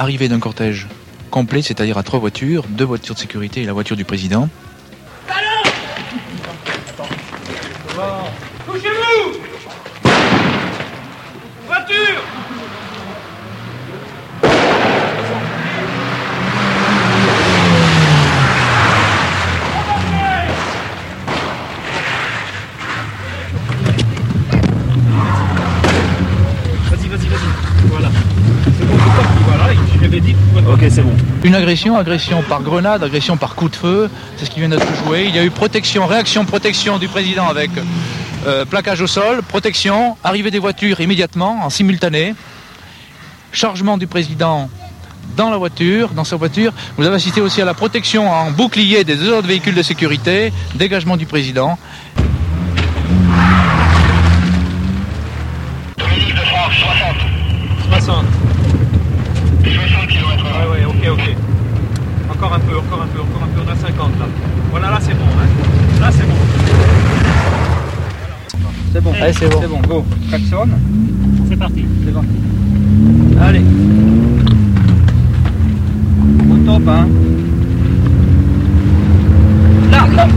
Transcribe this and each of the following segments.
arrivée d'un cortège complet, c'est-à-dire à trois voitures, deux voitures de sécurité et la voiture du président. Couchez-vous Voiture Vas-y, vas-y, vas-y. Voilà. C'est bon, c'est parti, Ok, c'est bon. Une agression, agression par grenade, agression par coup de feu, c'est ce qui vient d'être joué. Il y a eu protection, réaction, protection du président avec euh, plaquage au sol, protection, arrivée des voitures immédiatement, en simultané, chargement du président dans la voiture, dans sa voiture. Vous avez assisté aussi à la protection en bouclier des deux autres véhicules de sécurité, dégagement du président. Dominique de France, 60. 60. 60 km Ouais, ouais, ok, ok. Encore un peu, encore un peu, encore un peu. On a 50 là. Voilà, là c'est bon. Hein. Là c'est bon. C'est bon. Allez, c'est bon. C'est bon, go. Klaxon. C'est parti. C'est bon. Allez. Au top, hein. Là, là.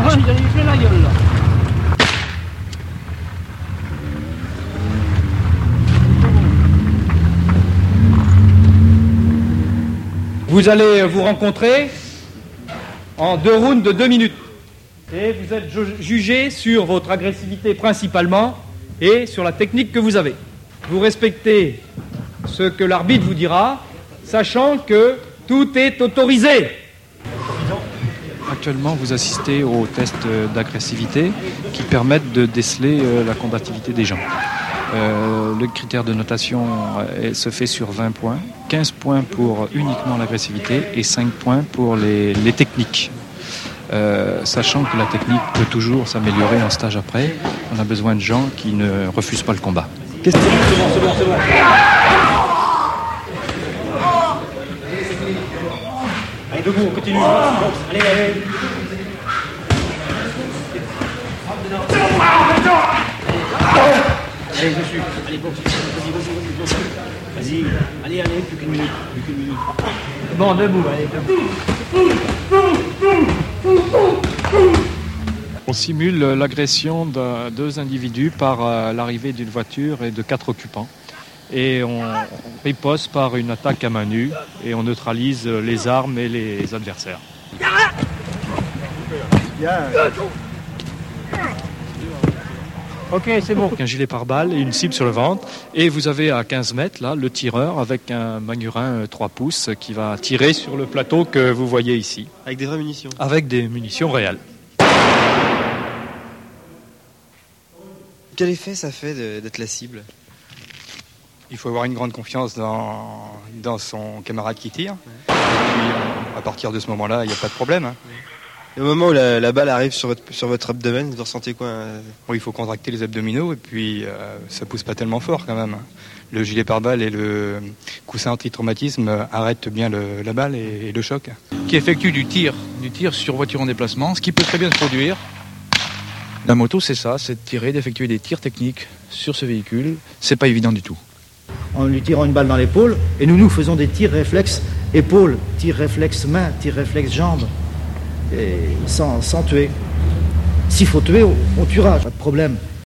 Ah, il a eu plein la gueule là. Vous allez vous rencontrer en deux rounds de deux minutes. Et vous êtes ju- jugé sur votre agressivité principalement et sur la technique que vous avez. Vous respectez ce que l'arbitre vous dira, sachant que tout est autorisé. Actuellement, vous assistez aux tests d'agressivité qui permettent de déceler euh, la combativité des gens. Euh, le critère de notation euh, se fait sur 20 points, 15 points pour uniquement l'agressivité et 5 points pour les, techniques. Euh, sachant que la technique peut toujours s'améliorer en stage après, on a besoin de gens qui ne refusent pas le combat. C'est. Allez, debout, on continue. Allez, allez. Allez, dessus. Allez, bon, vas-y, vas-y, vas-y, vas-y. Vas-y, allez, allez, plus qu'une minute, plus qu'une minute. Bon, debout, allez, debout. On simule l'agression de deux individus par euh, l'arrivée d'une voiture et de quatre occupants. Et on riposte par une attaque à main nue et on neutralise les armes et les adversaires. Ok, c'est bon. Un gilet pare-balles et une cible sur le ventre. Et vous avez à 15 mètres là le tireur avec un manurin euh, 3 pouces qui va tirer sur le plateau que vous voyez ici Avec des vraies munitions. avec des munitions réelles. Quel effet ça fait d'être la cible? Il faut avoir une grande confiance dans, dans son camarade qui tire. Et puis, euh, à partir de ce moment-là, il n'y a pas de problème. hein. Et Au moment où la, la balle arrive sur votre, sur votre abdomen, vous ressentez quoi euh, Bon, il faut contracter les abdominaux et puis euh, ça pousse pas tellement fort quand même. Le gilet pare-balles et le coussin anti-traumatisme arrêtent bien le- la balle et, et le choc. qui effectue du tir, du tir sur voiture en déplacement, ce qui peut très bien se produire. La moto, c'est ça, c'est de tirer, d'effectuer des tirs techniques sur ce véhicule. C'est pas évident du tout. en lui tirant une balle dans l'épaule, et nous, nous faisons des tirs réflexes épaule, tir réflexe main, tir réflexe jambe, et sans, tuer. S'il faut tuer, on, on tuera, pas de problème.